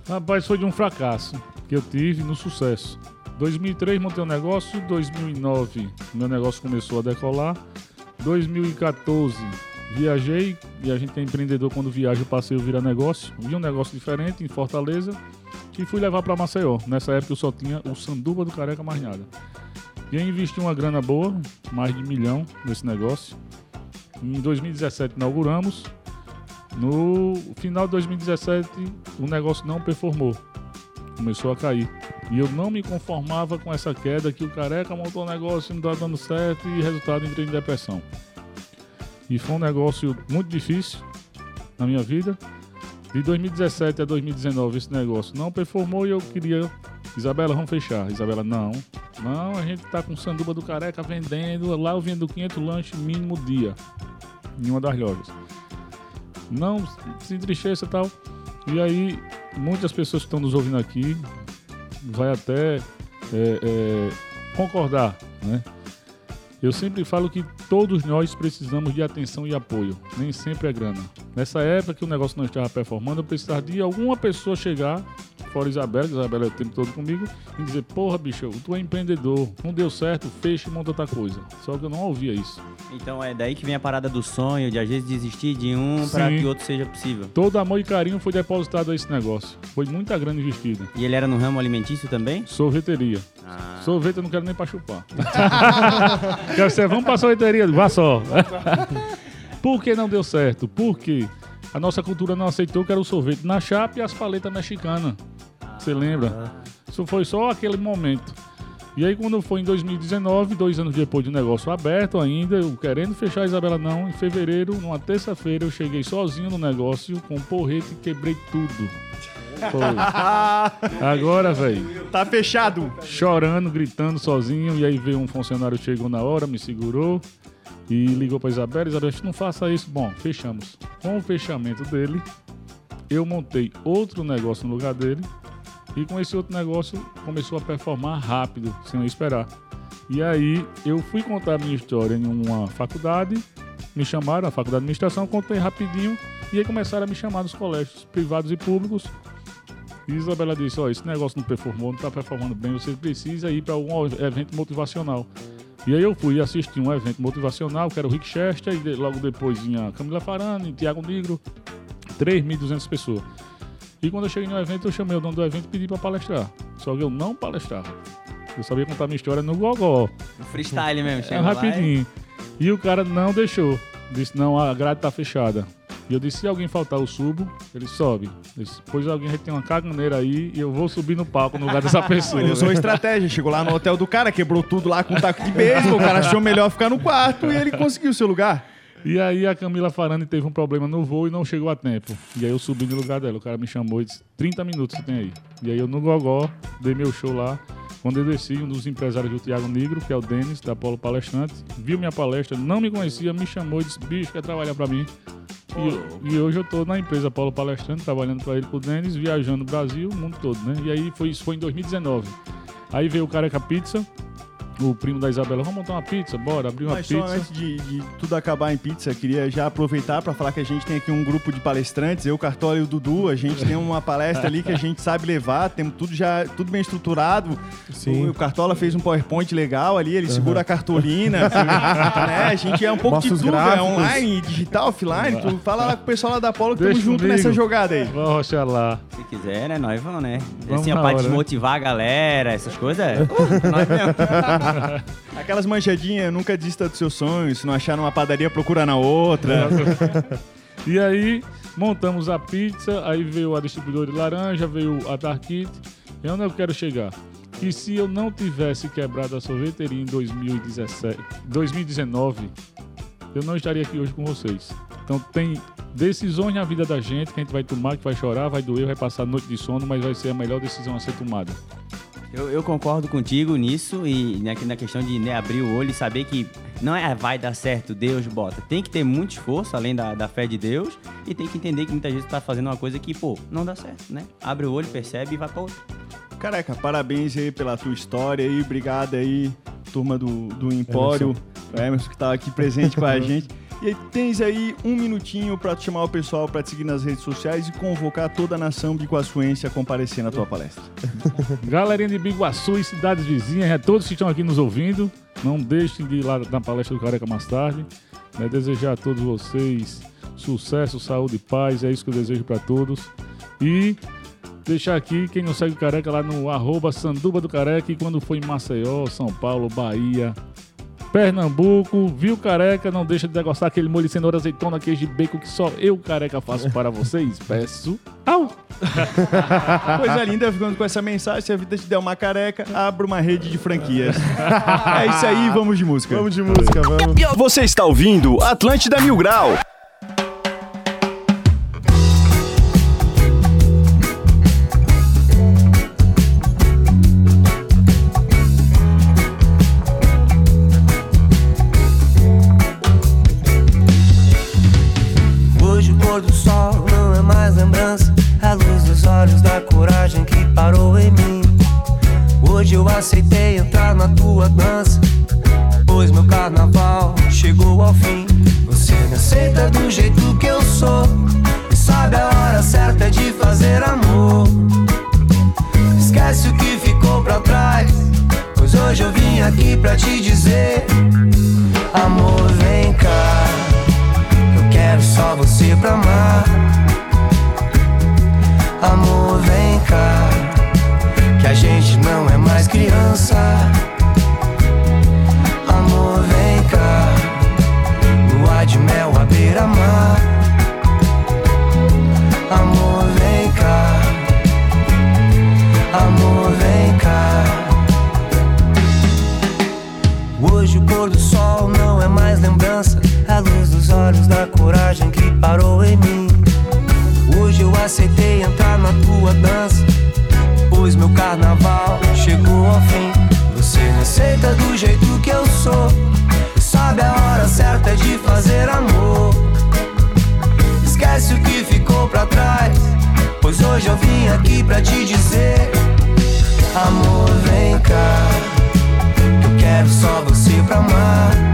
Rapaz, foi de um fracasso que eu tive no sucesso. 2003 montei um negócio, 2009 meu negócio começou a decolar, 2014 viajei e a gente é empreendedor quando viaja passeio vira negócio, vi um negócio diferente em Fortaleza e fui levar para Maceió. Nessa época eu só tinha o sanduba do careca mais nada. E aí investi uma grana boa, mais de um milhão nesse negócio. Em 2017 inauguramos. No final de 2017 o negócio não performou começou a cair. E eu não me conformava com essa queda que o careca montou um negócio e não estava dando certo e resultado entrei em depressão. E foi um negócio muito difícil na minha vida. De 2017 a 2019 esse negócio não performou e eu queria. Isabela, vamos fechar. Isabela, não. Não, a gente tá com sanduba do careca vendendo. Lá eu vendo 500 lanches mínimo dia. Em uma das lojas. Não se entristeça e tal. E aí, muitas pessoas que estão nos ouvindo aqui vai até é, é, concordar, né? Eu sempre falo que todos nós precisamos de atenção e apoio, nem sempre é grana. Nessa época que o negócio não estava performando, eu precisava de alguma pessoa chegar fora Isabela, que Isabela é o tempo todo comigo, e dizer, porra, bicho, tu é empreendedor, não deu certo, fecha e monta outra coisa. Só que eu não ouvia isso. Então é daí que vem a parada do sonho, de às vezes desistir de um para que o outro seja possível. Todo amor e carinho foi depositado a esse negócio. Foi muita grana investida. E ele era no ramo alimentício também? Sorveteria. Ah. Sorvete eu não quero nem pra chupar. quero ser, vamos pra sorveteria, vá só. Por que não deu certo? Porque a nossa cultura não aceitou que era o sorvete na chapa e as paletas mexicanas. Você lembra? Isso foi só aquele momento. E aí, quando foi em 2019, dois anos depois do negócio aberto ainda, eu querendo fechar a Isabela não, em fevereiro, numa terça-feira, eu cheguei sozinho no negócio, com um porrete e quebrei tudo. Foi. Agora, velho. Tá fechado. Chorando, gritando sozinho, e aí veio um funcionário, chegou na hora, me segurou e ligou pra Isabela. Isabela, não faça isso. Bom, fechamos. Com o fechamento dele, eu montei outro negócio no lugar dele e com esse outro negócio começou a performar rápido, sem eu esperar. E aí eu fui contar a minha história em uma faculdade, me chamaram, a faculdade de administração, contei rapidinho e aí começaram a me chamar nos colégios privados e públicos. E Isabela disse: Ó, esse negócio não performou, não está performando bem, você precisa ir para um evento motivacional. E aí eu fui assistir um evento motivacional, que era o Rick Chester, e logo depois vinha Camila Farani, Tiago Negro, 3.200 pessoas. E quando eu cheguei no evento, eu chamei o dono do evento e pedi pra palestrar. Só que eu não palestrava. Eu sabia contar minha história no gogó. O freestyle mesmo, É chega lá rapidinho. E o cara não deixou. Disse, não, a grade tá fechada. E eu disse, se alguém faltar, eu subo. Ele sobe. Eu disse, pois alguém tem uma caganeira aí e eu vou subir no palco no lugar dessa pessoa. Ele usou estratégia, chegou lá no hotel do cara, quebrou tudo lá com um taco de beisebol, o cara achou melhor ficar no quarto e ele conseguiu o seu lugar. E aí a Camila Farani teve um problema no voo e não chegou a tempo. E aí eu subi no lugar dela. O cara me chamou e disse, 30 minutos você tem aí. E aí eu no Gogó, dei meu show lá. Quando eu desci, um dos empresários do Tiago Negro, que é o Denis, da Polo Palestrante, viu minha palestra, não me conhecia, me chamou e disse, bicho, quer trabalhar pra mim? E, e hoje eu tô na empresa Polo Palestrante, trabalhando pra ele, pro Denis, viajando o Brasil, o mundo todo, né? E aí foi, isso foi em 2019. Aí veio o Careca Pizza, o primo da Isabela, vamos montar uma pizza? Bora, abrir uma Mas só pizza. antes de, de tudo acabar em pizza, queria já aproveitar para falar que a gente tem aqui um grupo de palestrantes, eu, Cartola e o Dudu. A gente tem uma palestra ali que a gente sabe levar, temos tudo já tudo bem estruturado. Sim. O, o Cartola fez um PowerPoint legal ali, ele segura a cartolina. né? A gente é um pouco Mostra de tudo, é online, digital, offline. Tu fala lá com o pessoal lá da Polo que Deixa estamos junto comigo. nessa jogada aí. Vamos lá. Se quiser, né? Nós vamos, né? Vamos assim, pra né? desmotivar a galera, essas coisas. uh, nós mesmo. Aquelas manchadinhas, nunca desista dos seus sonhos. Se não achar numa padaria, procura na outra. E aí montamos a pizza, aí veio a distribuidora de laranja, veio a Dark Kit. E onde eu quero chegar? Que se eu não tivesse quebrado a sorveteria em 2017, 2019, eu não estaria aqui hoje com vocês. Então tem decisões na vida da gente que a gente vai tomar, que vai chorar, vai doer, vai passar noite de sono, mas vai ser a melhor decisão a ser tomada. Eu, eu concordo contigo nisso e na, na questão de né, abrir o olho e saber que não é vai dar certo, Deus bota. Tem que ter muito esforço, além da, da fé de Deus, e tem que entender que muitas vezes tu tá fazendo uma coisa que, pô, não dá certo, né? Abre o olho, percebe e vai pra outra. Careca, parabéns aí pela tua história aí, obrigado aí, turma do, do Empório, o Emerson que tava aqui presente com a gente. E aí tens aí um minutinho tu chamar o pessoal pra te seguir nas redes sociais e convocar toda a nação bicoaçuense a comparecer na tua palestra. Galerinha de Biguaçu e cidades vizinhas, é, todos que estão aqui nos ouvindo, não deixem de ir lá na palestra do Careca mais tarde. Né, desejar a todos vocês sucesso, saúde e paz, é isso que eu desejo para todos. E deixar aqui, quem não segue o Careca, lá no arroba Sanduba do Careca, e quando for em Maceió, São Paulo, Bahia, Pernambuco, viu Careca, não deixa de degustar aquele molho de cenoura, azeitona, queijo e bacon que só eu, Careca, faço para vocês. Peço. Au! Coisa linda, ficando com essa mensagem, se a vida te der uma careca, abra uma rede de franquias. é isso aí, vamos de música. Vamos de música, vamos. Você está ouvindo Atlântida Mil Grau. Hoje eu vim aqui pra te dizer: Amor, vem cá. Eu quero só você pra amar.